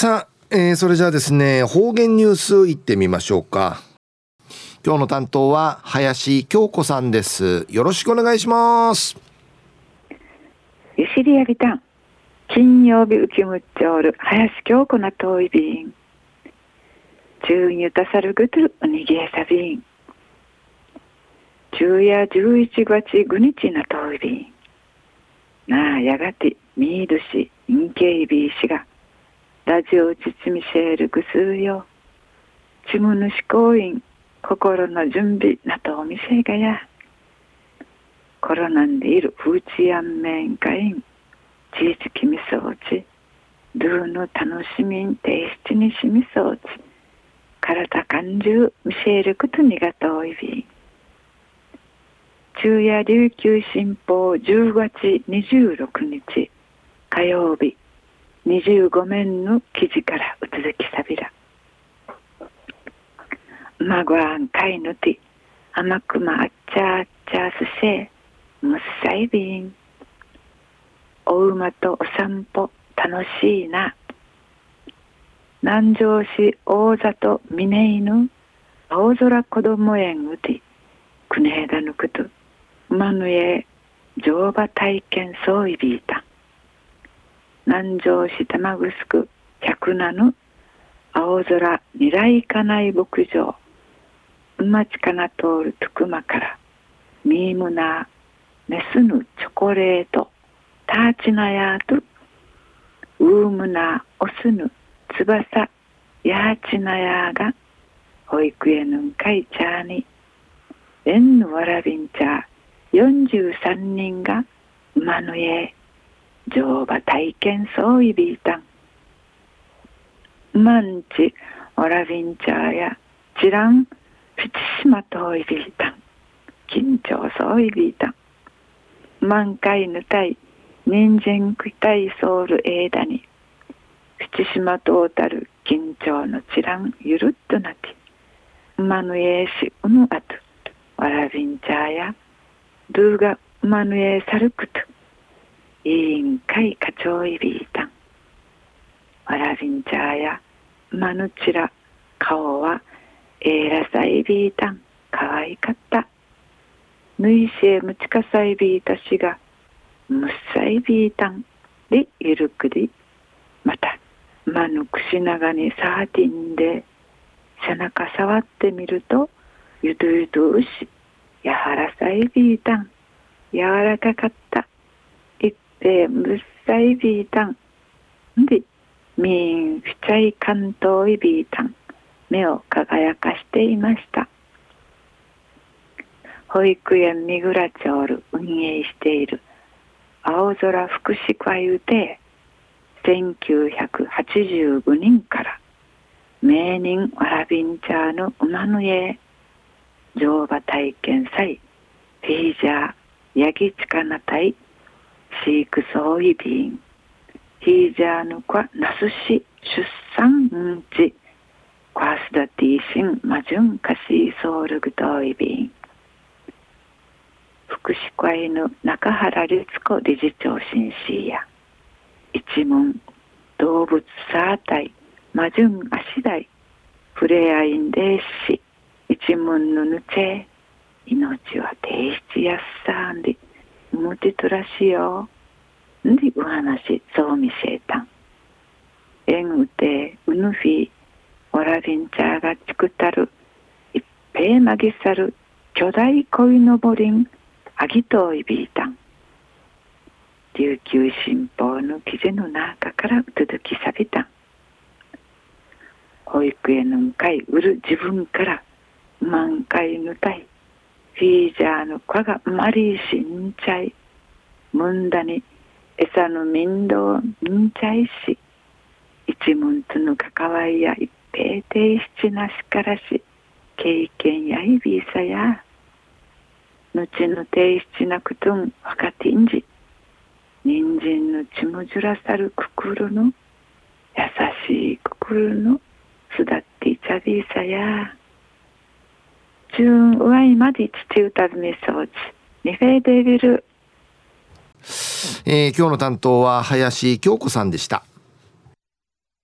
さあ、えー、それじゃあですね方言ニュースいってみましょうか。今日の担当は林京子さんです。よろしくお願いします。ゆしりやびたん。金曜日浮きむっちょる林京子な遠い便。中にたさるぐとるおにぎえさびん昼夜11月5日な遠い便。なあやがてミードしインケイビーしが。ラジオちちみせるぐすうよ。ちむぬしこういん心の準備なとお店がや。コロナんでいる風知やんめんかいんちいちきみそうちルーの楽しみんていしちにしみそうち体感中見せることにがとい。び昼夜琉球新報10月26日火曜日。25面の記事からうつづきさびらまごあんかいぬて甘くまあっちゃあっちゃすせむっさいびん。お馬とお散歩楽しいな。南城市大里峰犬。青空子供園うてくねえだぬくと馬ぬえ乗馬体験そういびい南城市玉城百七青空未来家内牧場馬ちかな通るつくまからミームナーメスヌチョコレートターチナヤートウームナーオスヌ翼ヤーチナヤーが保育園のんかいチャーにエンヌワラビンチャー43人が馬の家乗馬体験そうビータンマンチオラビンチャーやチランフチシマトイビータン緊張そうビータン満開ぬたい人参くたいソウルエーダにフチシマトータル緊張のチランゆるっとなきマヌエーシウムアトオラビンチャーやドゥーガマヌエーサルクト委員会課長いびいた。んわらびんちゃや馬のちら。顔はえーらさいびいたん。かわいかった。ぬいしえむちかさいびいたしが。むっさいびいたん。でゆるくりまたまぬくしながにサーティンで。背中触ってみるとゆどゆどうしやはらさいびいたん。柔らかかった。いっぺむっさいびいたんでみんふちゃい関東いびいたん目を輝かしていました。保育園三倉町る運営している。青空福祉会で1985人から名人わらびんちゃーの馬の家。乗馬体験祭フィージャーヤギチカナ隊飼飼育総意便、ヒージャーヌカナスシ出産うんち、カスダティシンマジュンカシーソウルグトイビン。福祉会の中原律子理事長シンシーや、一門、動物サータイ、マジュンアシダイ、フレアインデーシ、一門のぬちえ、命は提出やっさんで、むてとらしよ。んでお話そう見せた。んえんうてうぬフィオラビンチャーが作ったる。一平まぎさる巨大鯉のぼりんあぎといびいた。ん琉球新報の記事の中から続きさびた。ん保育園のかいうる自分から満開のたいフィージャーの子がマリーしんちゃい。むんだに餌の面倒みんちゃいし一門との関わりや一平定七なしからし経験やいびいさや後の定七なくとん若てんじ。人参のちむじゅらさるくくるの優しいくくるのすだっていちゃびいさや。中上いまで父歌ずめそうちニフェーデビルえー、今日の担当は林京子さんでした。